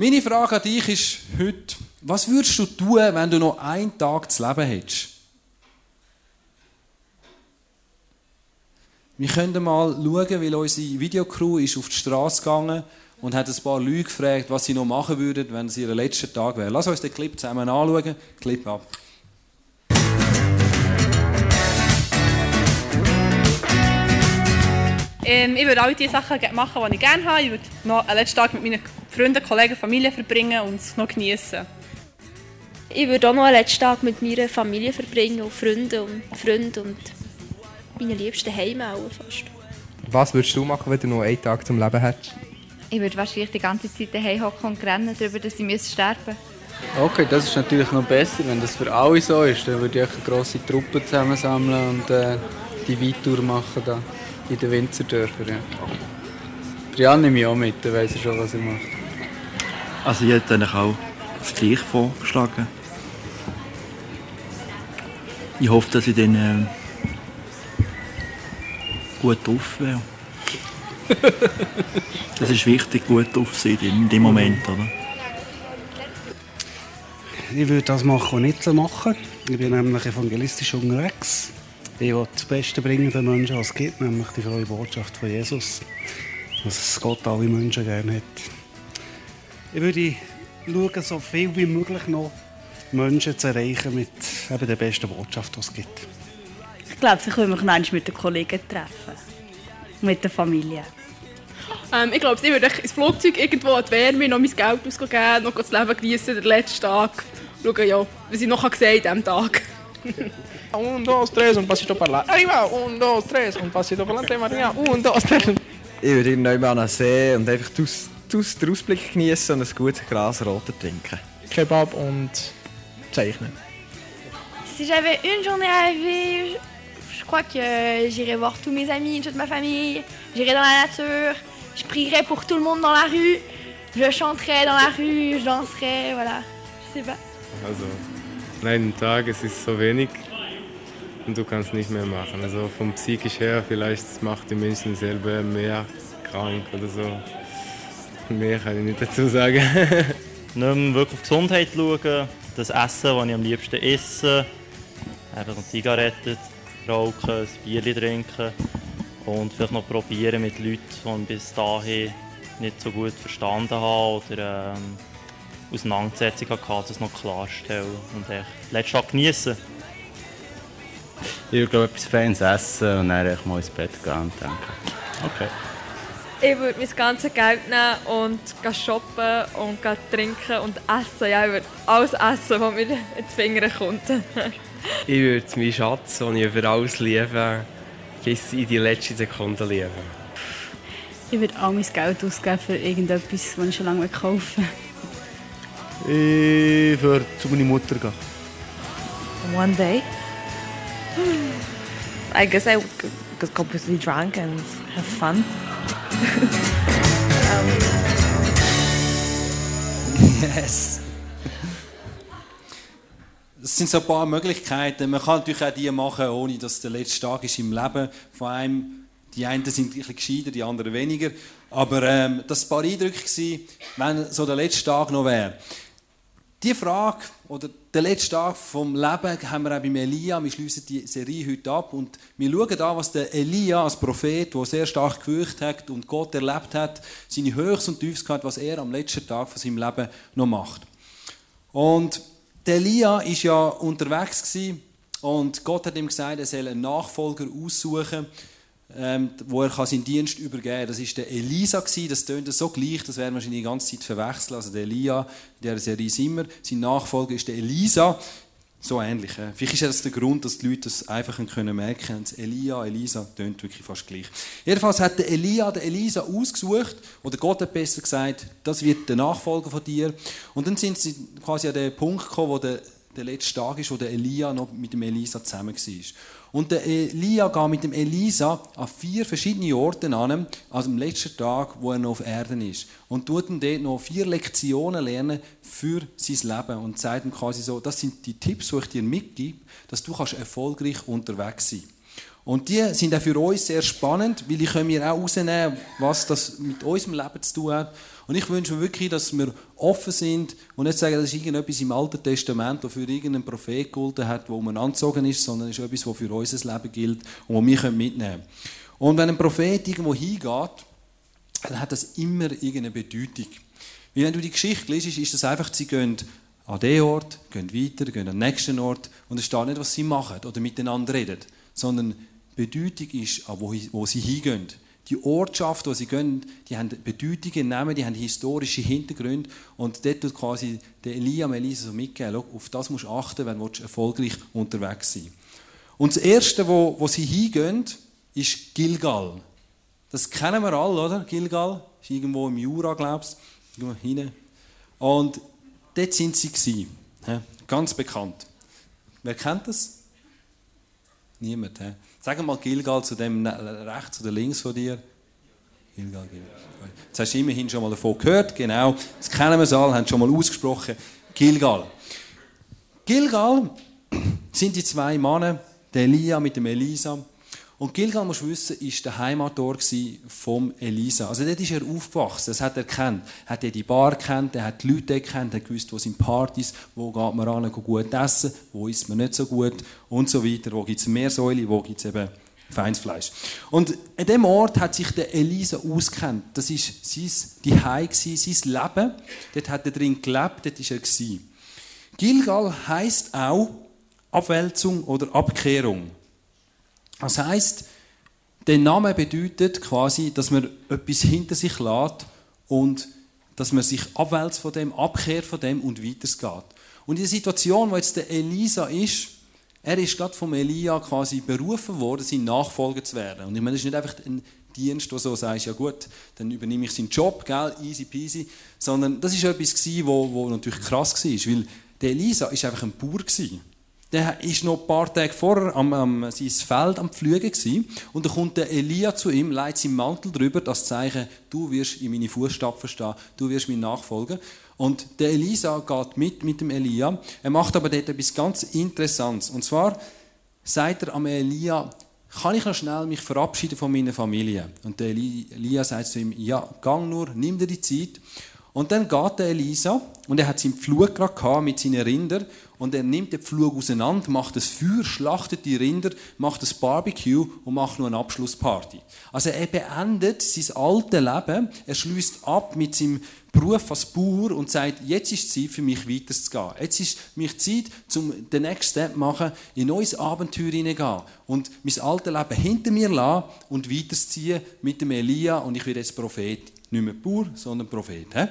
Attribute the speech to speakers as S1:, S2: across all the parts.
S1: Meine Frage an dich ist heute, was würdest du tun, wenn du noch einen Tag zu leben hättest? Wir können mal schauen, weil unsere Videocrew ist auf die Straße gegangen und hat ein paar Leute gefragt, was sie noch machen würden, wenn es ihr letzter Tag wäre. Lass uns den Clip zusammen anschauen. Clip ab.
S2: Ähm, ich würde all die Sachen machen, die ich gerne habe. Ich würde noch einen letzten Tag mit meinen Freunden, Kollegen, Familie verbringen und es noch genießen.
S3: Ich würde auch noch einen letzten Tag mit meiner Familie verbringen und Freunden und Freunden und meine liebsten Heime auch fast.
S4: Was würdest du machen, wenn du noch einen Tag zum Leben hättest?
S5: Ich würde wahrscheinlich die ganze Zeit daheim hocken und rennen darüber, dass ich sterben müsste.
S6: Okay, das ist natürlich noch besser, wenn das für alle so ist. Dann würde ich eine grosse Truppe zusammensammeln und äh, die Weittour machen da in den Winzerdörfern. Ja. Jan nehme ich auch mit, dann weiss er schon, was er macht.
S7: Also ich hätte eigentlich auch das Gleiche vorgeschlagen. Ich hoffe, dass ich dann äh, gut drauf wäre. das ist wichtig, gut drauf zu sein in dem Moment, oder?
S8: Ich würde das machen und nicht so machen. Ich bin nämlich evangelistisch unterwegs. Ich will das Beste bringen den Menschen, was es gibt, nämlich die frohe Botschaft von Jesus. Dass Gott alle Menschen gerne hat. Ich würde schauen, so viel wie möglich noch Menschen zu erreichen mit eben der besten Botschaft, die es gibt.
S9: Ich glaube, ich würde mich noch mit den Kollegen treffen. Mit der Familie.
S2: Ähm, ich glaube, ich würde ins Flugzeug irgendwo an die Wärme noch mein Geld ausgeben, noch das Leben genießen, den letzten Tag. Schauen, ja, was ich noch gesagt habe an diesem Tag.
S10: un, dos, tres, un pasito para la. Arriba, un, dos, tres, un pasito para adelante, Maria, un, dos, tres.
S11: Ich würde irgendwann an See und einfach den Ausblick genießen und ein gutes Glas Roter trinken.
S10: Kebab und zeichnen.
S3: Si j'avais une journée à vivre, je crois que j'irais voir tous mes amis, toute ma famille, j'irais dans la nature, je prierais pour tout le monde dans la rue, je chanterais dans la rue, je danserais, voilà. Je sais pas.
S12: Also, an einem Tag, es ist so wenig und du kannst nicht mehr machen. Also vom psychisch her, vielleicht macht die Menschen selber mehr krank oder so. Mehr kann ich nicht dazu sagen.
S13: nicht mehr wirklich auf die Gesundheit schauen, das Essen, das ich am liebsten esse, einfach eine Zigarette rauchen, ein Bier trinken und vielleicht noch probieren mit Leuten, die ich bis dahin nicht so gut verstanden habe oder ähm, Auseinandersetzungen hatte, das noch klarstellen und echt letzten Tag genießen.
S14: Ich würde glaube etwas Fans essen und dann mal ins Bett gehen und denken, okay.
S15: Ich würde mein ganzes Geld nehmen und shoppen und trinken und essen. Ja, ich würde alles essen, was mir in die Finger kommt.
S16: ich würde meinen Schatz, den ich über alles liebe, bis in die letzte Sekunde lieben.
S9: Ich würde all mein Geld ausgeben für irgendetwas, das ich schon lange kaufen
S4: Ich würde zu meiner Mutter gehen.
S17: One day, I guess I would go completely drunk and have fun.
S1: yes. Das sind so ein paar Möglichkeiten. Man kann natürlich auch die machen, ohne dass der letzte Tag ist im Leben von einem. Die einen sind ein bisschen gescheiter, die anderen weniger. Aber ähm, das war ein paar Eindrücke, wenn so der letzte Tag noch wäre. Die Frage, oder der letzte Tag vom Leben, haben wir auch beim Elia. Wir schließen die Serie heute ab und wir schauen da, was der Elia als Prophet, der sehr stark gefürchtet hat und Gott erlebt hat, seine Höchst und Tiefs gehabt, was er am letzten Tag von seinem Leben noch macht. Und der Elia ist ja unterwegs gewesen und Gott hat ihm gesagt, er soll einen Nachfolger aussuchen ähm, wo er seinen Dienst übergeben kann. Das war der Elisa. Das tönt so gleich, das werden wir wahrscheinlich die ganze Zeit verwechseln. Also der Elia, der Serie immer. Sein Nachfolger ist der Elisa. So ähnlich. Äh. Vielleicht ist das der Grund, dass die Leute das einfach können merken können. Elia, Elisa, tönt wirklich fast gleich. Jedenfalls hat der Elia der Elisa ausgesucht, oder Gott hat besser gesagt, das wird der Nachfolger von dir. Und dann sind sie quasi an den Punkt gekommen, wo der, der letzte Tag ist, wo der Elia noch mit dem Elisa zusammen war. Und der Elia geht mit dem Elisa an vier verschiedene Orte an, also am letzten Tag, wo er noch auf Erden ist. Und tut ihm dort noch vier Lektionen lernen für sein Leben. Und sagt ihm quasi so, das sind die Tipps, die ich dir mitgebe, dass du kannst erfolgreich unterwegs sein Und die sind auch für uns sehr spannend, weil ich mir auch herausnehmen, was das mit unserem Leben zu tun hat. Und ich wünsche mir wirklich, dass wir offen sind und nicht sagen, das ist irgendetwas im Alten Testament, das für irgendeinen Prophet gegolten hat, wo man angezogen ist, sondern es ist etwas, das für unser Leben gilt und das wir mitnehmen können. Und wenn ein Prophet irgendwo hingeht, dann hat das immer irgendeine Bedeutung. Weil wenn du die Geschichte liest, ist das einfach, sie gehen an den Ort, gehen weiter, gehen an den nächsten Ort und es steht nicht, was sie machen oder miteinander reden, sondern Bedeutung ist, wo, wo sie hingehen. Die Ortschaft, wo sie gehen, die haben Bedeutungen, Namen, die haben historische Hintergründe und dort tut quasi der Elia und Elisa so mitgeben, auf das musst du achten, wenn du erfolgreich unterwegs sein Und das Erste, wo, wo sie hingehen, ist Gilgal. Das kennen wir alle, oder? Gilgal ist irgendwo im Jura, glaubst du, hinten. Und dort sind sie gewesen. Ganz bekannt. Wer kennt das? Niemand. He? Sag mal Gilgal zu dem rechts oder links von dir. Gilgal, Gilgal. Jetzt hast du immerhin schon mal davon gehört, genau. Das kennen wir alle, haben schon mal ausgesprochen. Gilgal. Gilgal sind die zwei Männer, der Elia mit dem Elisa. Und Gilgal, musst du wissen, war der Heimatort von Elisa. Also dort ist er aufgewachsen, das hat er kennt. Er hat die Bar kennt, er hat die Leute kennt, er gewusst, wo sind Partys, wo geht man ran, gut essen, wo isst man nicht so gut und so weiter. Wo gibt es Meersäule, wo gibt es eben Feinsfleisch. Und an dem Ort hat sich der Elisa auskennt. Das war sein Zuhause, sein Leben. Dort hat er drin gelebt, dort war er. Gilgal heisst auch Abwälzung oder Abkehrung. Das heißt, der Name bedeutet quasi, dass man etwas hinter sich lässt und dass man sich abwälzt von dem, abkehrt von dem und weitergeht. Und in der Situation, wo jetzt der Elisa ist, er ist gerade vom Elia quasi berufen worden, sein Nachfolger zu werden. Und ich meine, das ist nicht einfach ein Dienst, wo so sagst, ja gut, dann übernehme ich seinen Job, gell, easy peasy, sondern das ist etwas gewesen, wo, wo natürlich krass war, weil der Elisa ist einfach ein Bauer gewesen. Der war noch ein paar Tage vorher am, am sein Feld am Pflügen gewesen, und dann kommt der Elia zu ihm, legt seinen Mantel drüber, das Zeichen, du wirst in meine Fußstapfen stehen, du wirst mein Nachfolger. Und der Elisa geht mit mit dem Elia. Er macht aber dort etwas ganz Interessantes. Und zwar sagt er am Elia, kann ich noch schnell mich verabschieden von meiner Familie? Und der Elia sagt zu ihm, ja, gang nur, nimm dir die Zeit. Und dann geht der Elisa und er hat seinen Pflug gerade mit seinen Rindern und er nimmt den Pflug auseinander, macht das Feuer, schlachtet die Rinder, macht das Barbecue und macht nur eine Abschlussparty. Also er beendet sein altes Leben, er schließt ab mit seinem Beruf als Bauer und sagt, jetzt ist Zeit für mich weiterzugehen. Jetzt ist mich Zeit, um den Next Step zu machen, in ein neues Abenteuer hineingehen und mein altes Leben hinter mir lassen und weiterzuziehen mit dem Elia und ich werde jetzt Prophet. Nicht mehr Bauer, sondern Prophet. He?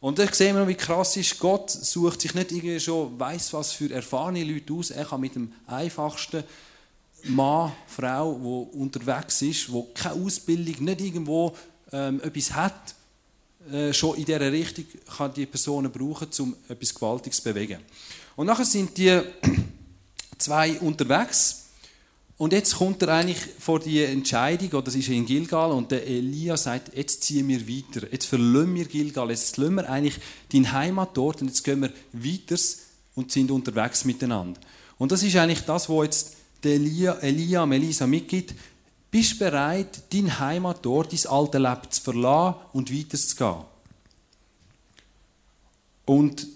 S1: Und da sehen wir, wie krass ist, Gott sucht sich nicht irgendwie schon, weiß was für erfahrene Leute aus. Er kann mit dem einfachsten Mann, Frau, wo unterwegs ist, wo keine Ausbildung, nicht irgendwo ähm, etwas hat, äh, schon in dieser Richtung kann die Personen brauchen, um etwas Gewaltiges zu bewegen. Und nachher sind die zwei unterwegs und jetzt kommt er eigentlich vor die Entscheidung, oder das ist in Gilgal, und der Elia sagt, jetzt ziehen wir weiter, jetzt verlassen wir Gilgal, jetzt lassen wir eigentlich deine Heimat dort und jetzt gehen wir weiter und sind unterwegs miteinander. Und das ist eigentlich das, was jetzt der Elia, Elia Elisa mitgibt. Bist du bereit, deine Heimat dort, dein alte Leben zu verlassen und weiterzugehen? Und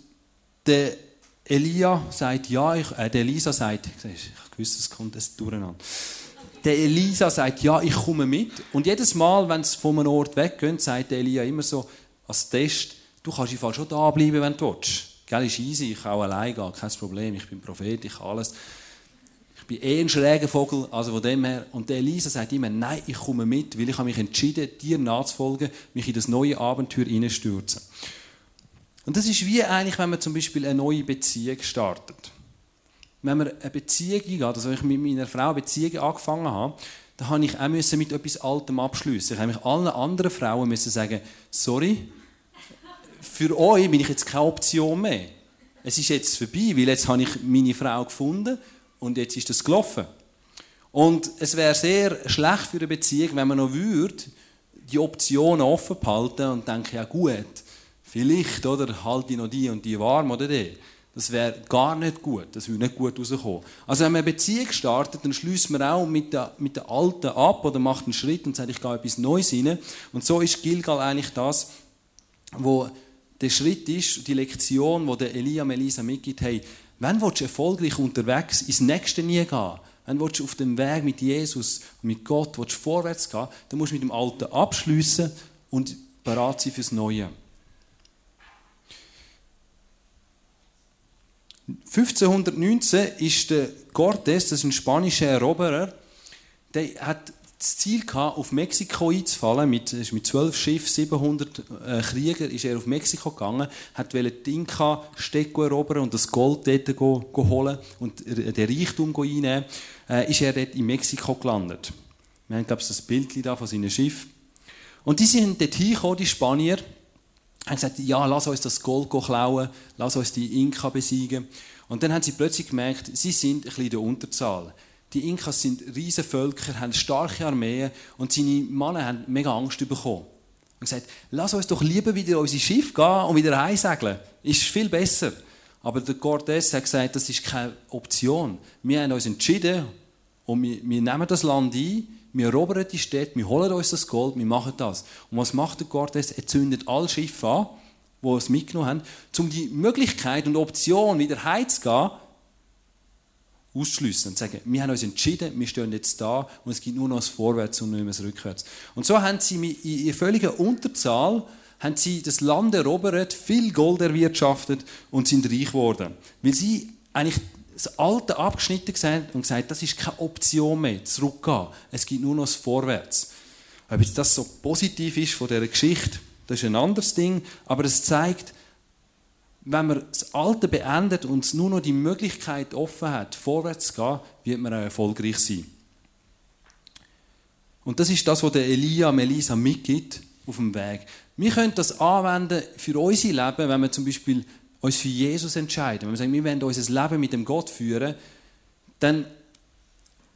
S1: der Elia sagt ja, ich, äh, der Elisa sagt, ich gewusst, es kommt das durcheinander. Der Elisa sagt, ja, ich komme mit. Und jedes Mal, wenn es von einem Ort weggeht, sagt der Elia immer so als Test, du kannst im Fall schon da bleiben, wenn du willst. Gell, ist easy, ich kann auch allein gehen, kein Problem, ich bin Prophet, ich kann alles. Ich bin eh ein schräger Vogel, also von dem her. Und der Elisa sagt immer, nein, ich komme mit, weil ich habe mich entschieden, dir nachzufolgen, mich in das neue Abenteuer hineinstürzen. Und das ist wie eigentlich, wenn man zum Beispiel eine neue Beziehung startet. Wenn man eine Beziehung eingeht, also wenn ich mit meiner Frau eine Beziehung angefangen habe, dann habe ich auch mit etwas Altem abschließen. Ich habe allen anderen Frauen müssen sagen, sorry, für euch bin ich jetzt keine Option mehr. Es ist jetzt vorbei, weil jetzt habe ich meine Frau gefunden und jetzt ist das gelaufen. Und es wäre sehr schlecht für eine Beziehung, wenn man noch würde, die Optionen offen behalten und denken, ja gut, vielleicht, oder, halte ich noch die und die warm oder die. Das wäre gar nicht gut. Das würde nicht gut rauskommen. Also wenn man eine Beziehung startet, dann schließt man auch mit der, mit der alten ab oder macht einen Schritt und sagt, ich gehe etwas Neues rein. Und so ist Gilgal eigentlich das, wo der Schritt ist, die Lektion, wo der Elia Melisa mitgibt, hey, wenn du erfolgreich unterwegs ins nächste nie gehen wenn du auf dem Weg mit Jesus und mit Gott vorwärts gehen dann musst du mit dem Alten abschließen und bereit sein fürs Neue. 1519 ist der Cortés, das ist ein spanischer Eroberer, der hat das Ziel gehabt, auf Mexiko einzufallen. Mit, mit 12 Schiffen, 700 äh, Kriegern ist er auf Mexiko gegangen, hat die Inka-Städte erobern und das Gold dort go, go holen und den Reichtum einnehmen. Äh, ist er dort in Mexiko gelandet. Wir haben, glaube ich, das Bild da von seinem Schiff. Und die sind dort hingekommen, die Spanier, haben gesagt, ja, lass uns das Gold klauen, lass uns die Inka besiegen. Und dann haben sie plötzlich gemerkt, sie sind ein bisschen in der Unterzahl. Die Inkas sind riesige Völker, haben starke Armeen und seine Männer haben mega Angst bekommen. Und gesagt, lass uns doch lieber wieder unser Schiff gehen und wieder heimsegeln. Ist viel besser. Aber der Cortés hat gesagt, das ist keine Option. Wir haben uns entschieden und wir, wir nehmen das Land ein, wir erobern die Städte, wir holen uns das Gold, wir machen das. Und was macht der Cortés? Er zündet alle Schiffe an, die es mitgenommen haben, um die Möglichkeit und Option, wieder heimzugehen, ausschliessen und sagen, wir haben uns entschieden, wir stehen jetzt da und es gibt nur noch das Vorwärts und nicht mehr das Rückwärts. Und so haben sie in völliger Unterzahl haben sie das Land erobert, viel Gold erwirtschaftet und sind reich geworden. Weil sie eigentlich das Alte abgeschnitten haben und gesagt das ist keine Option mehr, zurückgehen. Es gibt nur noch das Vorwärts. Ob jetzt das so positiv ist von dieser Geschichte, das ist ein anderes Ding, aber es zeigt, wenn man das Alte beendet und nur noch die Möglichkeit offen hat, vorwärts zu gehen, wird man auch erfolgreich sein. Und das ist das, was der Elia Melisa mitgibt auf dem Weg. Wir können das anwenden für unser Leben, wenn wir zum Beispiel uns für Jesus entscheiden. Wenn wir sagen, wir wollen unser Leben mit dem Gott führen, dann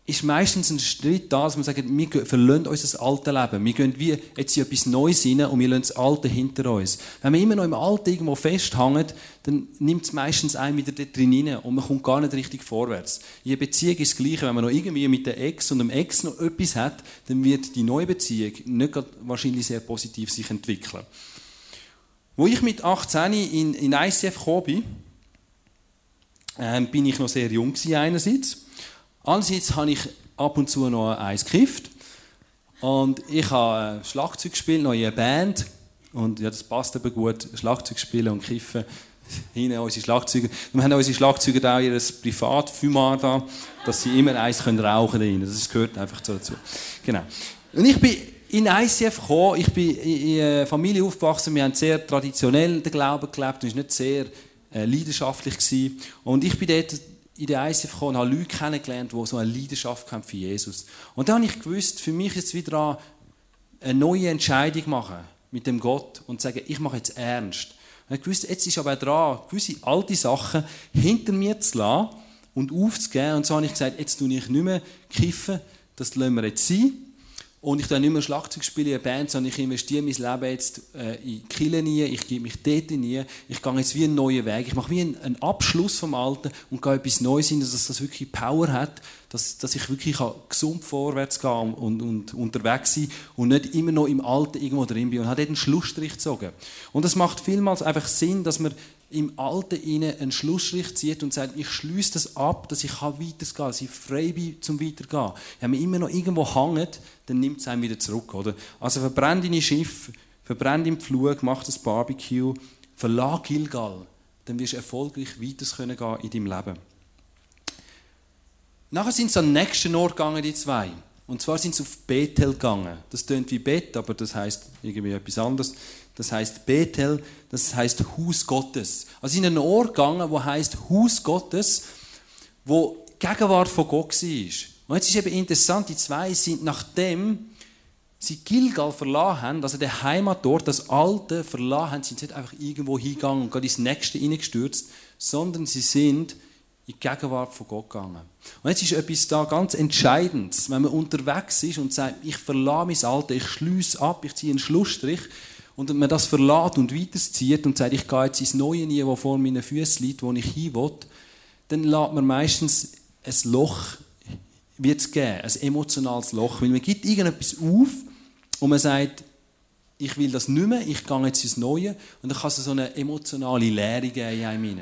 S1: ist meistens ein Schritt da, dass wir sagen, wir verlassen unser altes Leben. Wir gehen wie jetzt in etwas Neues rein und wir lassen das Alte hinter uns. Wenn wir immer noch im Alten irgendwo festhängen, dann nimmt es meistens einen wieder dort drin rein und man kommt gar nicht richtig vorwärts. In einer Beziehung ist das Gleiche. Wenn man noch irgendwie mit der Ex und dem Ex noch etwas hat, dann wird die neue Beziehung nicht wahrscheinlich sehr positiv sich entwickeln. Wo ich mit 18 in, in ICF gekommen bin, äh, bin ich noch sehr jung einerseits Andererseits habe ich ab und zu noch eins gekifft. Und ich habe Schlagzeug gespielt, einer Band. Und ja, das passt eben gut, Schlagzeug spielen und kiffen. Hinten unsere Schlagzeuger. Wir haben unsere Schlagzeuger auch ihr Privatfumar da, dass sie immer eins können rauchen können. Das gehört einfach dazu. Genau. Und ich bin in ICF gekommen. Ich bin in einer Familie aufgewachsen. Wir haben sehr traditionell den Glauben gelebt. Es war nicht sehr äh, leidenschaftlich. Gewesen. Und ich bin dort in der ICF gekommen und habe Leute kennengelernt, die so eine Leidenschaft haben für Jesus. Und dann habe ich gewusst, für mich jetzt wieder eine neue Entscheidung machen mit dem Gott und sagen, ich mache jetzt ernst. Und ich gewusst, jetzt ist aber dran, gewisse alte Sachen hinter mir zu lassen und aufzugeben. Und so habe ich gesagt, jetzt tue ich nicht mehr kiffen, das lassen wir jetzt sein. Und ich tue nicht mehr Schlagzeug spielen in Band, sondern ich investiere mein Leben jetzt äh, in Kille nie, ich gebe mich dort nie, ich gehe jetzt wie einen neuen Weg, ich mache wie einen, einen Abschluss vom Alten und gehe etwas Neues hin, dass das wirklich Power hat, dass, dass ich wirklich gesund vorwärts gehen und, und unterwegs sein und nicht immer noch im Alten irgendwo drin bin und habe dort einen Schlussstrich gezogen. Und es macht vielmals einfach Sinn, dass man im Alten einen Schlussstrich zieht und sagt, ich schließe das ab, dass ich weitergehen kann, dass ich frei bin zum Weitergehen. Wenn man immer noch irgendwo hängt, dann nimmt es einen wieder zurück. Oder? Also verbrennt deine Schiff, verbrennt im Flug, mach das Barbecue, verlag Gilgal, dann wirst du erfolgreich weiter können in deinem Leben. Nachher sind sie den nächsten Ort gegangen, die zwei. Und zwar sind sie auf Bethel gegangen. Das tönt wie Bett, aber das heißt irgendwie etwas anderes. Das heißt Bethel, das heißt Haus Gottes. Also in einen Ort gegangen, wo heißt Haus Gottes, wo die Gegenwart von Gott war. Und jetzt ist eben interessant, die zwei sind nachdem sie Gilgal verlassen haben, also der Heimatort, das Alte verlassen haben, sind sie nicht einfach irgendwo hingegangen und gerade ins Nächste hineingestürzt, sondern sie sind in die Gegenwart von Gott gegangen. Und jetzt ist etwas da ganz Entscheidendes, wenn man unterwegs ist und sagt, ich verlasse mein Alte, ich schließe ab, ich ziehe einen Schlussstrich und man das verlässt und weiterzieht und sagt, ich gehe jetzt ins neue nie, wo vor meinen Füßen liegt, wo ich hin will, dann lässt man meistens ein Loch wird es geben, ein emotionales Loch. Weil man gibt irgendetwas auf und man sagt, ich will das nicht mehr, ich gehe jetzt ins Neue und dann kann es so eine emotionale Leere geben in einem.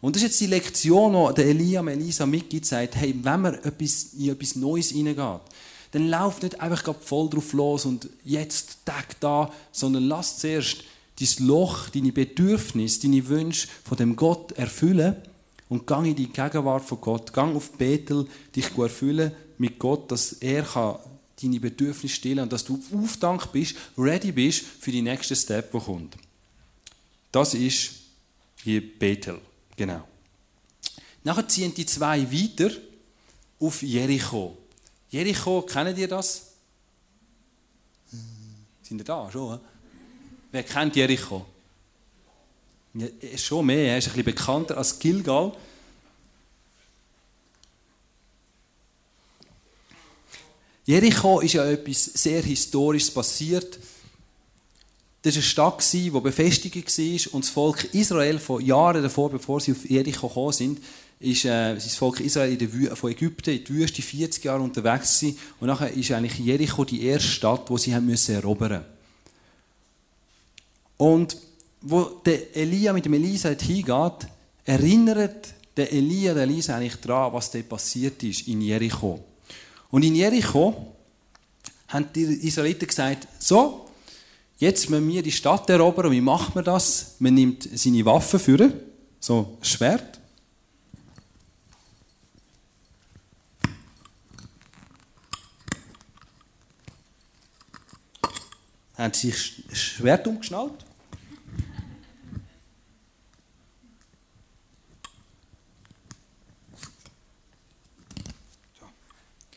S1: Und das ist jetzt die Lektion, die der Elia Elisa mitgibt, sagt, hey, wenn man etwas, in etwas Neues hineingeht, dann lauf nicht einfach voll drauf los und jetzt, Tag da, sondern lass zuerst dein Loch, deine Bedürfnisse, deine Wünsche von dem Gott erfüllen und gang in die Gegenwart von Gott. Gang auf Bethel, dich erfüllen mit Gott, dass er kann deine Bedürfnisse stillen und dass du auf Dank bist, ready bist für die nächste Step, der kommt. Das ist hier Bethel. Genau. Nachher ziehen die zwei weiter auf Jericho. Jericho, kennen ihr das? Sind ihr da schon? He? Wer kennt Jericho? Ja, schon mehr, er ist ein bisschen bekannter als Gilgal. Jericho ist ja etwas sehr Historisches passiert. Das war eine Stadt, die befestigt war und das Volk Israel von Jahren davor, bevor sie auf Jericho gekommen sind, ist äh, das Volk Israel in der Wü von Ägypten in die Wüste 40 Jahre unterwegs gewesen. und nachher ist eigentlich Jericho die erste Stadt, wo sie haben müssen erobern. Und wo der Elia mit dem Elisa hingeht, erinnert der Elia der Elisa eigentlich daran, was dort passiert ist in Jericho. Und in Jericho haben die Israeliten gesagt, so, jetzt müssen wir die Stadt erobern. Wie macht man das? Man nimmt seine Waffen für, so ein Schwert. Haben sich das Schwert umgeschnallt.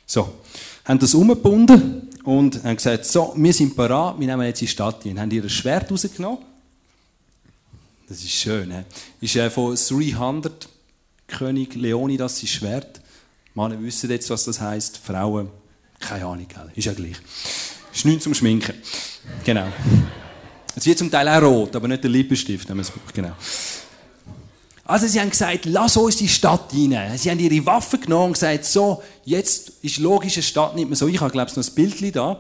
S1: So, haben das umgebunden und haben gesagt, so, wir sind parat, wir nehmen jetzt die Stadt ein. Haben ihr Schwert rausgenommen. Das ist schön, he? Ist äh, von 300 König Leonidas sein Schwert. Männer wissen jetzt, was das heisst. Frauen, keine Ahnung, ist ja gleich. Ist nichts zum Schminken. Genau. Es wird zum Teil auch rot, aber nicht der Lippenstift. Genau. Also sie haben gesagt, lass uns die Stadt rein. Sie haben ihre Waffen genommen und gesagt, so, jetzt ist logisch, eine Stadt nimmt man so. Ich habe, glaube ich, noch ein Bild da.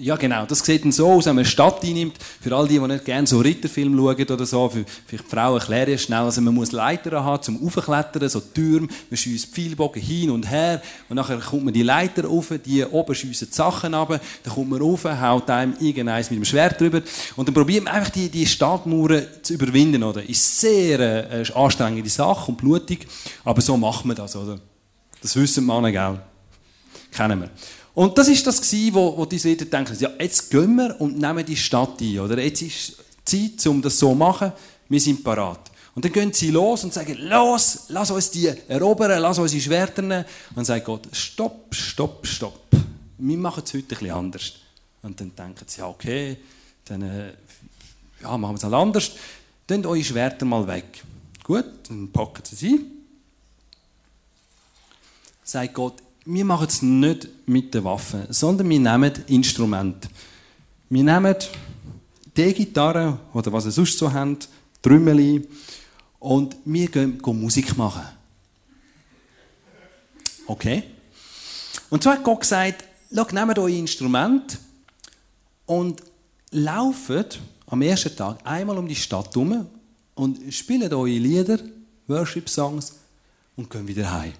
S1: Ja, genau. Das sieht dann so aus, wenn man eine Stadt einnimmt. Für all die, die nicht gerne so Ritterfilme schauen oder so, für, für die Frauen erkläre ich schnell. Also man muss Leiter haben zum Aufklettern, so Türme. Man schießt Pfeilbogen hin und her. Und nachher kommt man die Leiter rauf, die oben schiessen die Sachen runter. Dann kommt man rauf, haut einem irgendeins mit dem Schwert drüber. Und dann probiert man einfach die, die Stadtmauern zu überwinden, oder? Ist sehr äh, anstrengende Sache und blutig. Aber so macht man das, oder? Das wissen die Männer, gell? Kennen wir. Und das ist das wo, wo die Israeliten denken, ja, jetzt gehen wir und nehmen die Stadt ein, oder? Jetzt ist Zeit, um das so zu machen, wir sind parat. Und dann gehen sie los und sagen, los, lass uns die erobern, lass uns die Schwerter nehmen. Und dann sagt Gott, stopp, stopp, stopp. Wir machen es heute bisschen anders. Und dann denken sie, ja, okay, dann äh, ja, machen wir es halt anders. Dann eure Schwerter mal weg. Gut, dann packen sie sie. Sagt Gott, wir machen es nicht mit den Waffen, sondern wir nehmen Instrumente. Wir nehmen die Gitarre oder was ihr sonst so habt, Trümmeli, und wir gehen, gehen Musik machen. Okay? Und so hat Gott gesagt, nehmt euer Instrument und lauft am ersten Tag einmal um die Stadt herum und spielt eure Lieder, Worship-Songs und gehen wieder heim.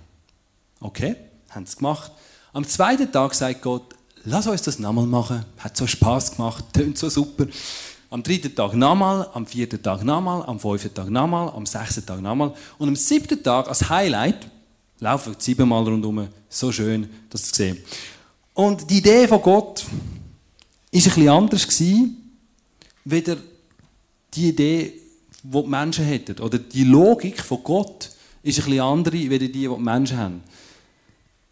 S1: Okay? Haben es gemacht. Am zweiten Tag sagt Gott, lass uns das nochmal machen. Hat so Spaß gemacht, tönt so super. Am dritten Tag nochmal, am vierten Tag nochmal, am fünften Tag nochmal, am sechsten Tag nochmal. Und am siebten Tag als Highlight laufen wir siebenmal rundherum. So schön, das zu sehen. Und die Idee von Gott war ein bisschen anders gewesen, weder die Idee, die die Menschen hätten. Oder die Logik von Gott ist ein bisschen andere, als die, die die Menschen haben.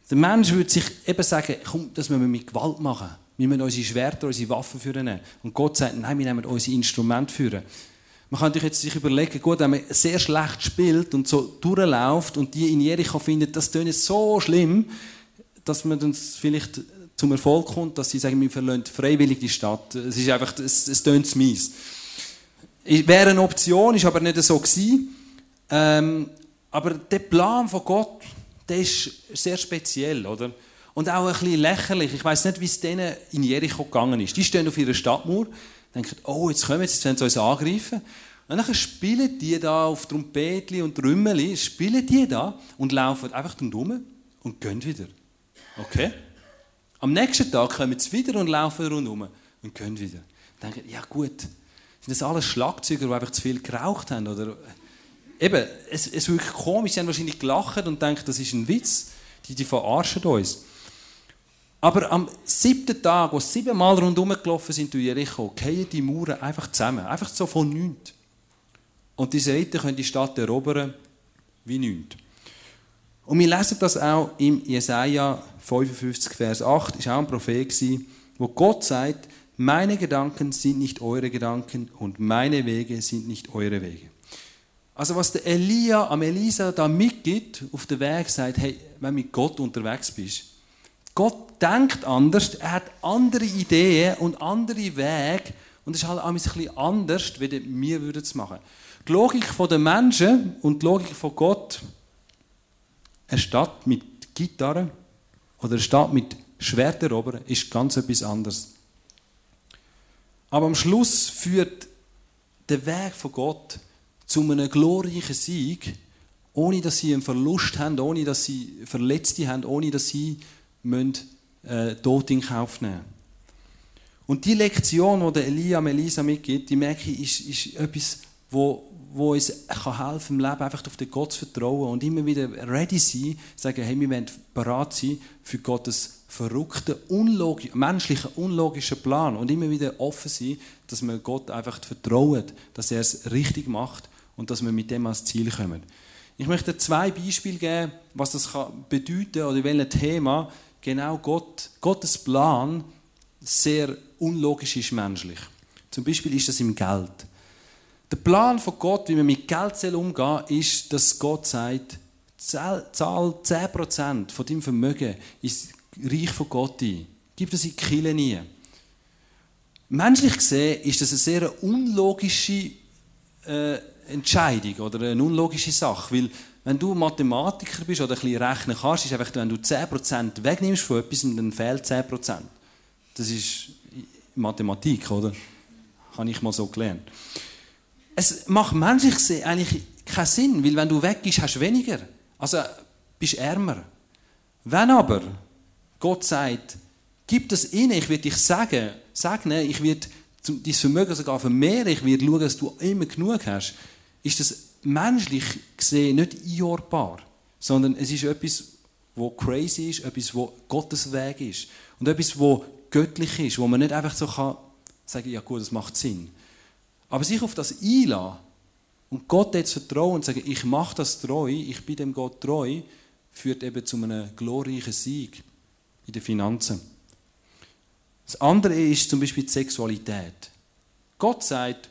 S1: Der Mensch würde sich eben sagen, komm, das müssen wir mit Gewalt machen. Wir müssen unsere Schwerter, unsere Waffen führen. Und Gott sagt, nein, wir nehmen unsere Instrumente führen. Man kann sich jetzt überlegen, gut, wenn man sehr schlecht spielt und so durchläuft und die in Jericho findet, das tönt so schlimm, dass man dann vielleicht zum Erfolg kommt, dass sie sagen, wir verlassen freiwillig die Stadt. Es ist einfach, es, es tönt mies. Wäre eine Option, ist aber nicht so gewesen. Ähm, aber der Plan von Gott, der ist sehr speziell, oder? Und auch ein bisschen lächerlich. Ich weiß nicht, wie es denen in Jericho gegangen ist. Die stehen auf ihrer Stadtmauer, denken, oh, jetzt kommen sie, jetzt werden sie uns angreifen. Und dann spielen die da auf Trompetli und Trümmeli, spielen die da und laufen einfach rundherum und gehen wieder. Okay? Am nächsten Tag kommen sie wieder und laufen rundherum und gehen wieder. Denken, ja gut, sind das alles Schlagzeuger, die einfach zu viel geraucht haben? Oder eben, es, es wirkt komisch, sie haben wahrscheinlich gelacht und denken, das ist ein Witz, die, die verarschen uns. Aber am siebten Tag, wo sie siebenmal rundherum gelaufen sind durch Jericho, gehen die Mauern einfach zusammen, einfach so von nichts. Und die Seiten können die Stadt erobern wie nichts. Und wir lesen das auch im Jesaja 55, Vers 8, ist auch ein Prophet wo Gott sagt, meine Gedanken sind nicht eure Gedanken und meine Wege sind nicht eure Wege. Also was der Elia am Elisa da mitgibt, auf den Weg sagt, hey, wenn du mit Gott unterwegs bist, Gott denkt anders, er hat andere Ideen und andere Wege und es ist halt ein bisschen anders, wie wir es machen. Die Logik der Menschen und die Logik von Gott, eine Stadt mit Gitarre oder eine Stadt mit Schwert ist ganz etwas anderes. Aber am Schluss führt der Weg von Gott zu einem glorreichen Sieg, ohne dass sie einen Verlust haben, ohne dass sie Verletzte haben, ohne dass sie müssen, äh, Tod in Kauf nehmen. Und die Lektion, die Elia Elisa mitgibt, die merke ich, ist, ist etwas, wo, wo uns kann helfen im Leben einfach auf den Gott zu vertrauen und immer wieder ready sein, sagen, hey, wir wollen bereit sein für Gottes verrückten, unlogisch, menschlichen, unlogischen Plan und immer wieder offen sein, dass wir Gott einfach vertrauen, dass er es richtig macht und dass wir mit dem ans Ziel kommen. Ich möchte zwei Beispiele geben, was das kann bedeuten oder welches Thema genau Gott, Gottes Plan sehr unlogisch ist menschlich. Zum Beispiel ist das im Geld. Der Plan von Gott, wie man mit Geld umgehen ist, dass Gott sagt, zahl 10% von deinem Vermögen ins Reich von Gott ein. Gib das in die Kirche nie. Menschlich gesehen ist das eine sehr unlogische äh, Entscheidung oder eine unlogische Sache, weil wenn du Mathematiker bist oder ein bisschen rechnen kannst, ist einfach, wenn du 10% wegnimmst von etwas, dann fehlt 10%. Das ist Mathematik, oder? Habe ich mal so gelernt es macht menschlich eigentlich keinen Sinn, weil wenn du weg bist, hast du weniger. Also bist ärmer. Wenn aber Gott sagt, gib das in, ich werde dich sagen, segnen, ich werde dein Vermögen sogar vermehren, ich werde schauen, dass du immer genug hast, ist das menschlich gesehen nicht einordbar, sondern es ist etwas, wo crazy ist, etwas, wo Gottes Weg ist und etwas, wo göttlich ist, wo man nicht einfach so kann sagen, ja gut, das macht Sinn. Aber sich auf das einlassen und Gott jetzt vertrauen und sagen, ich mache das treu, ich bin dem Gott treu, führt eben zu einem glorreichen Sieg in den Finanzen. Das andere ist zum Beispiel die Sexualität. Gott sagt,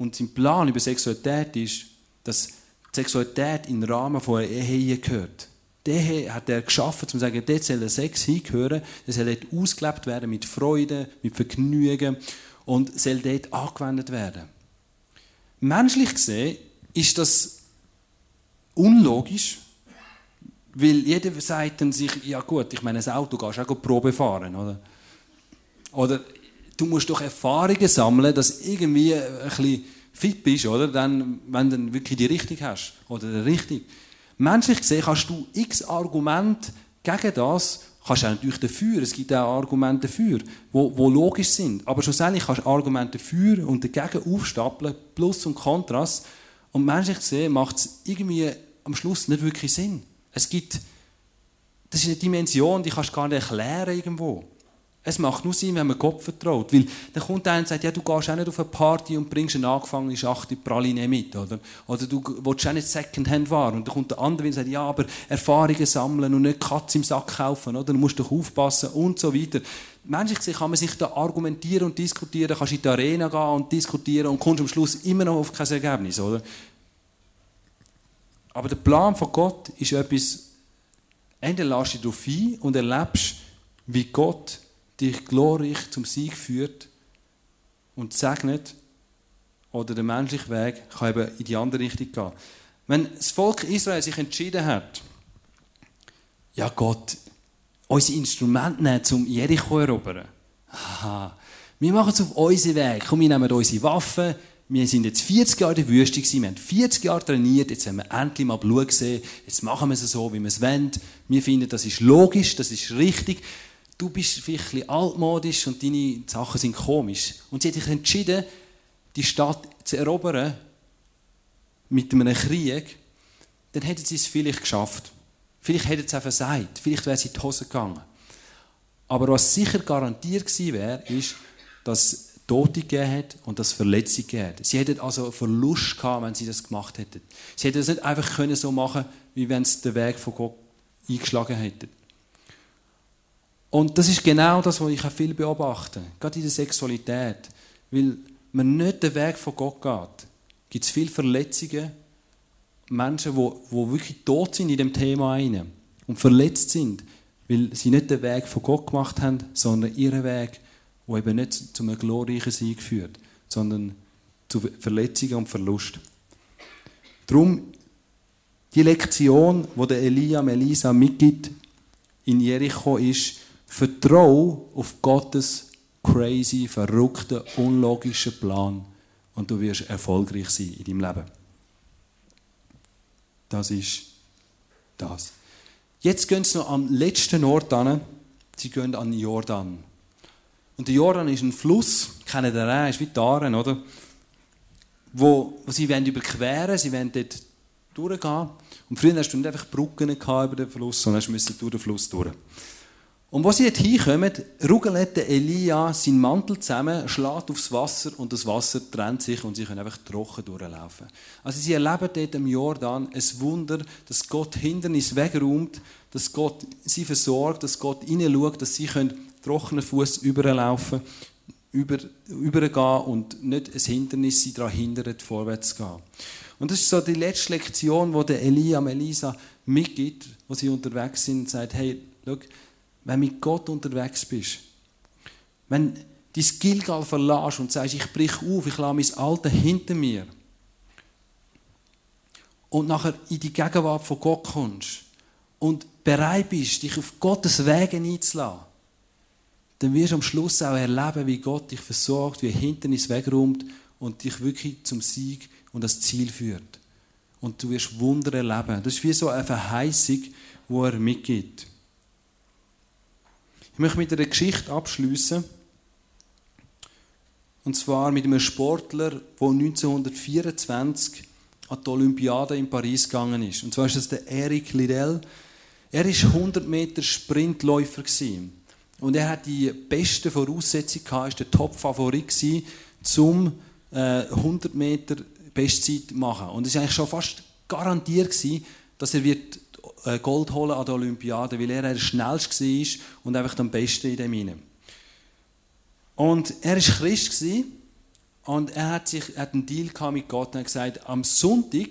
S1: und sein Plan über Sexualität ist, dass Sexualität den Rahmen von einer Ehe gehört. Die hat er geschaffen, um zu sagen, dort soll Sex hingehören, der soll dort ausgelebt werden mit Freude, mit Vergnügen und soll dort angewendet werden. Menschlich gesehen ist das unlogisch, weil jeder sagt dann sich, ja gut, ich meine, ein Auto gehst du auch Probe fahren, oder? Oder du musst doch Erfahrungen sammeln, dass du irgendwie ein bisschen fit bist, oder? Dann, wenn du wirklich die Richtung hast, oder die Richtung. Menschlich gesehen kannst du x Argumente gegen das kannst du natürlich dafür, es gibt auch Argumente dafür, wo, wo logisch sind. Aber schlussendlich kannst du Argumente dafür und dagegen aufstapeln, Plus und Kontrast. Und menschlich gesehen macht es irgendwie am Schluss nicht wirklich Sinn. Es gibt, das ist eine Dimension, die kannst du gar nicht erklären irgendwo. Es macht nur Sinn, wenn man Gott vertraut. Weil dann kommt einer und sagt, ja, du gehst auch nicht auf eine Party und bringst eine angefangene Schachtel Praline mit. Oder, oder du willst auch nicht Secondhand fahren. Und dann kommt der andere und sagt, ja, aber Erfahrungen sammeln und nicht Katz im Sack kaufen. Oder? Du musst doch aufpassen und so weiter. Menschlich gesehen kann man sich da argumentieren und diskutieren, kannst in die Arena gehen und diskutieren und kommst am Schluss immer noch auf kein Ergebnis. Oder? Aber der Plan von Gott ist etwas, entweder lässt du dich darauf ein und erlebst, wie Gott dich glorreich zum Sieg führt und segnet, oder der menschliche Weg kann eben in die andere Richtung gehen. Wenn das Volk Israel sich entschieden hat, ja Gott, unsere Instrumente nehmen, um Jericho zu erobern. Aha. Wir machen es auf unseren Weg. Komm, wir nehmen unsere Waffen. Wir sind jetzt 40 Jahre in der Wüste gewesen. Wir haben 40 Jahre trainiert. Jetzt haben wir endlich mal Blut gesehen. Jetzt machen wir es so, wie wir es wollen. Wir finden, das ist logisch, das ist richtig. Du bist vielleicht ein altmodisch und deine Sachen sind komisch. Und sie hat sich entschieden, die Stadt zu erobern mit einem Krieg. Dann hätten sie es vielleicht geschafft. Vielleicht hätte es auch versagt. Vielleicht wäre es in die Hose gegangen. Aber was sicher garantiert gewesen wäre, ist, dass es Tote gegeben hat und dass es Verletzungen gegeben hat. Sie hätten also Verlust gehabt, wenn sie das gemacht hätten. Sie hätten das nicht einfach können so machen wie wenn sie den Weg von Gott eingeschlagen hätten. Und das ist genau das, was ich auch viel beobachte, gerade in der Sexualität. Weil man nicht den Weg von Gott geht, gibt es viele Verletzungen, Menschen, die, die wirklich tot sind in dem Thema rein und verletzt sind, weil sie nicht den Weg von Gott gemacht haben, sondern ihren Weg, der eben nicht zu einem glorreichen Sieg führt, sondern zu Verletzungen und Verlust. Darum die Lektion, die der Elia Melisa mitgibt in Jericho, ist, vertraue auf Gottes crazy, verrückten, unlogischen Plan und du wirst erfolgreich sein in deinem Leben. Das ist das. Jetzt gehen sie noch am letzten Ort an. Sie gehen an den Jordan. Und der Jordan ist ein Fluss, kennen den auch, ist wie Aare, oder? Wo, wo sie wollen überqueren, sie wollen dort durchgehen. Und früher hast du nicht einfach Brücken über den Fluss, sondern du musst durch den Fluss durch. Und wo sie dort hinkommen, ruggelt Elia seinen Mantel zusammen, schlägt aufs Wasser und das Wasser trennt sich und sie können einfach trocken durchlaufen. Also sie erleben dort im Jordan ein Wunder, dass Gott Hindernis wegräumt, dass Gott sie versorgt, dass Gott ihnen schaut, dass sie können trockenen Fuß überlaufen, über, übergehen und nicht ein Hindernis sie daran hindert, vorwärts zu gehen. Und das ist so die letzte Lektion, die Elia Melisa mitgibt, wo sie unterwegs sind und sagt, hey, schau, wenn du mit Gott unterwegs bist, wenn du dein Gilgal verlässt und sagst, ich brich auf, ich lasse mein Alter hinter mir und nachher in die Gegenwart von Gott kommst und bereit bist, dich auf Gottes Wege einzulassen, dann wirst du am Schluss auch erleben, wie Gott dich versorgt, wie er Hindernis wegräumt und dich wirklich zum Sieg und das Ziel führt. Und du wirst Wunder erleben. Das ist wie so eine Verheißung, die er mitgibt. Ich möchte mit einer Geschichte abschließen. Und zwar mit einem Sportler, der 1924 an die Olympiade in Paris gegangen ist. Und zwar ist das der Eric Liddell. Er war 100 Meter Sprintläufer. Und er hat die besten Voraussetzungen gehabt, ist der Top-Favorit zum 100 Meter Bestzeit zu machen. Und es war eigentlich schon fast garantiert, dass er wird äh, Gold holen an der Olympiade, weil er der schnellste war und einfach am besten in dem hinein. Und er war Christ und er hat, sich, er hat einen Deal mit Gott und hat gesagt, am Sonntag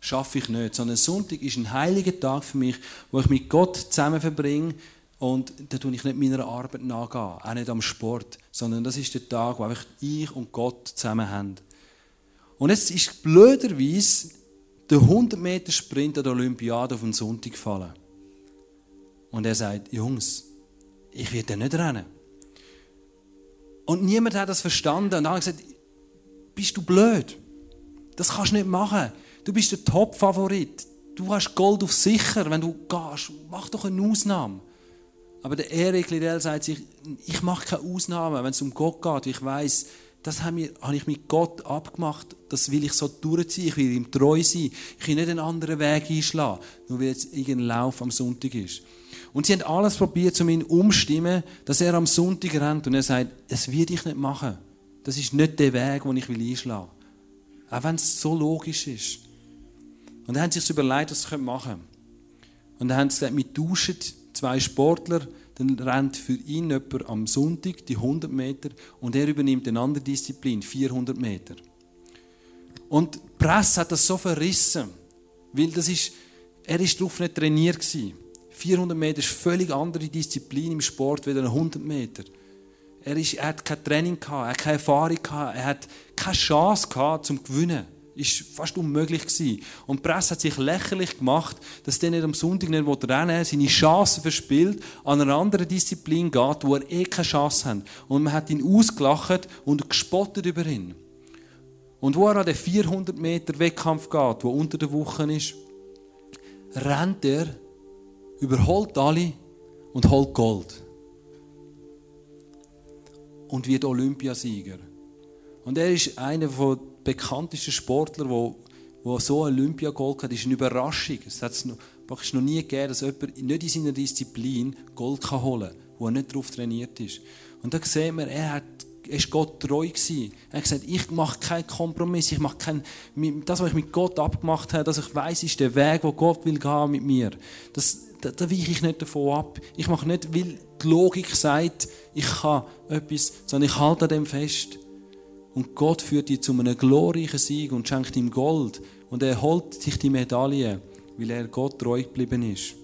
S1: schaffe ich nicht, sondern Sonntag ist ein heiliger Tag für mich, wo ich mit Gott zusammen verbringe und da tue ich nicht meiner Arbeit nachgehen, auch nicht am Sport, sondern das ist der Tag, wo einfach ich und Gott zusammen haben. Und es ist blöderweise der 100 Meter Sprint an der Olympiade auf den Sonntag gefallen. Und er sagt, Jungs, ich werde nicht rennen. Und niemand hat das verstanden. Und alle gesagt, bist du blöd? Das kannst du nicht machen. Du bist der Top-Favorit. Du hast Gold auf sicher, wenn du gehst. Mach doch eine Ausnahme. Aber der Erik Liddell sagt sich, ich mache keine Ausnahme, wenn es um Gott geht. Ich weiß, das habe ich mit Gott abgemacht. Das will ich so durchziehen. Ich will ihm treu sein. Ich will nicht einen anderen Weg einschlagen, nur weil jetzt irgendein Lauf am Sonntag ist. Und sie haben alles probiert, um ihn umstimmen, dass er am Sonntag rennt. Und er sagt, es wird ich nicht machen. Das ist nicht der Weg, den ich will einschlagen will. Auch wenn es so logisch ist. Und dann haben sie sich überlegt, was sie machen können. Und dann haben sie gesagt, wir tauschen zwei Sportler, dann rennt für ihn jemand am Sonntag die 100 Meter und er übernimmt eine andere Disziplin, 400 Meter. Und die Presse hat das so verrissen, weil das ist, er ist darauf nicht trainiert gewesen. 400 Meter ist eine völlig andere Disziplin im Sport wie 100 Meter. Er, ist, er hat kein Training gehabt, er hat keine Erfahrung gehabt, er hat keine Chance gehabt zum Gewinnen. Ist fast unmöglich gewesen. Und die Presse hat sich lächerlich gemacht, dass der nicht am Sonntag nicht rennen will, seine Chancen verspielt, an einer anderen Disziplin geht, wo er eh keine Chance hat. Und man hat ihn ausgelacht und gespottet über ihn. Und wo er an den 400 Meter Wettkampf geht, wo unter der Woche ist, rennt er, überholt alle und holt Gold. Und wird Olympiasieger. Und er ist einer der bekanntesten Sportler, der so ein Olympiagold hat, ist eine Überraschung. Es hat es noch, nie gegeben, dass jemand nicht in seiner Disziplin Gold kann holen kann, wo er nicht darauf trainiert ist. Und da sehen wir, er hat er war Gott treu. Er hat gesagt, ich mache keinen Kompromiss, ich mache keinen, das, was ich mit Gott abgemacht habe, dass ich weiß, ist der Weg, wo Gott will gehen mit mir. Das, da, da weiche ich nicht davon ab. Ich mache nicht, weil die Logik sagt, ich kann etwas, sondern ich halte an dem fest. Und Gott führt dich zu einem glorreichen Sieg und schenkt ihm Gold. Und er holt sich die Medaille, weil er Gott treu geblieben ist.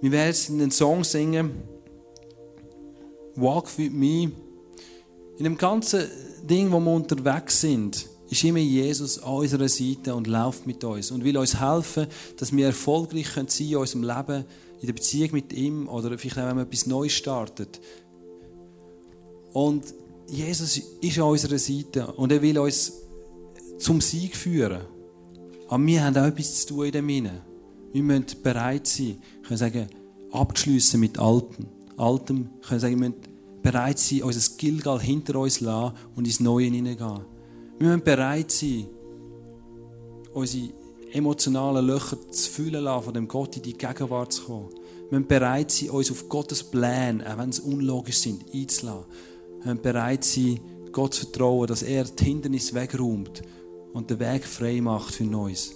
S1: Wir werden jetzt einen Song singen, Walk with me. In dem ganzen Ding, wo wir unterwegs sind, ist immer Jesus an unserer Seite und läuft mit uns und will uns helfen, dass wir erfolgreich sein können in unserem Leben, in der Beziehung mit ihm oder vielleicht auch, wenn man etwas Neues startet. Und Jesus ist an unserer Seite und er will uns zum Sieg führen. Aber wir haben auch etwas zu tun in dem Sinne. Wir müssen bereit sein, können sagen, abzuschliessen mit Alten. Altem, können sagen, wir müssen bereit sein, unser Gilgal hinter uns zu lassen und ins Neue hineingehen. Wir müssen bereit sein, unsere emotionalen Löcher zu füllen lassen, von dem Gott in die Gegenwart zu kommen. Wir müssen bereit sein, uns auf Gottes Pläne, auch wenn sie unlogisch sind, einzulassen. Müssen bereit sein, Gott zu vertrauen, dass er die Hindernisse wegräumt und den Weg frei macht für Neues.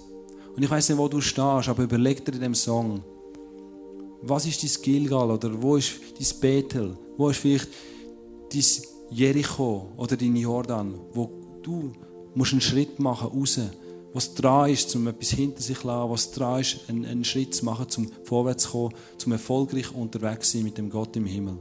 S1: Und ich weiß nicht, wo du stehst, aber überleg dir in dem Song, was ist dein Gilgal oder wo ist dein Bethel? Wo ist vielleicht dein Jericho oder dein Jordan, wo du musst einen Schritt machen raus, was dran ist, um etwas hinter sich zu lassen, was dran ist, einen, einen Schritt zu machen, um vorwärts zu kommen, um erfolgreich unterwegs zu sein mit dem Gott im Himmel.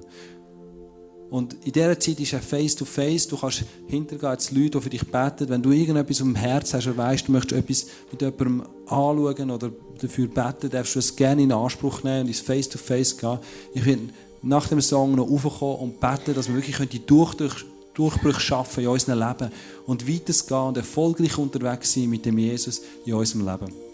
S1: Und in dieser Zeit ist er face-to-face. Du kannst hintergehen zu Leuten, die für dich beten. Wenn du irgendetwas im Herz hast oder weißt, du möchtest etwas mit jemandem anschauen oder dafür beten, darfst du es gerne in Anspruch nehmen und ins face-to-face gehen. Ich werde nach dem Song noch raufkommen und beten, dass wir wirklich die Durch -Durch Durchbrüche schaffen in unserem Leben und weitergehen und erfolgreich unterwegs sein mit dem Jesus in unserem Leben.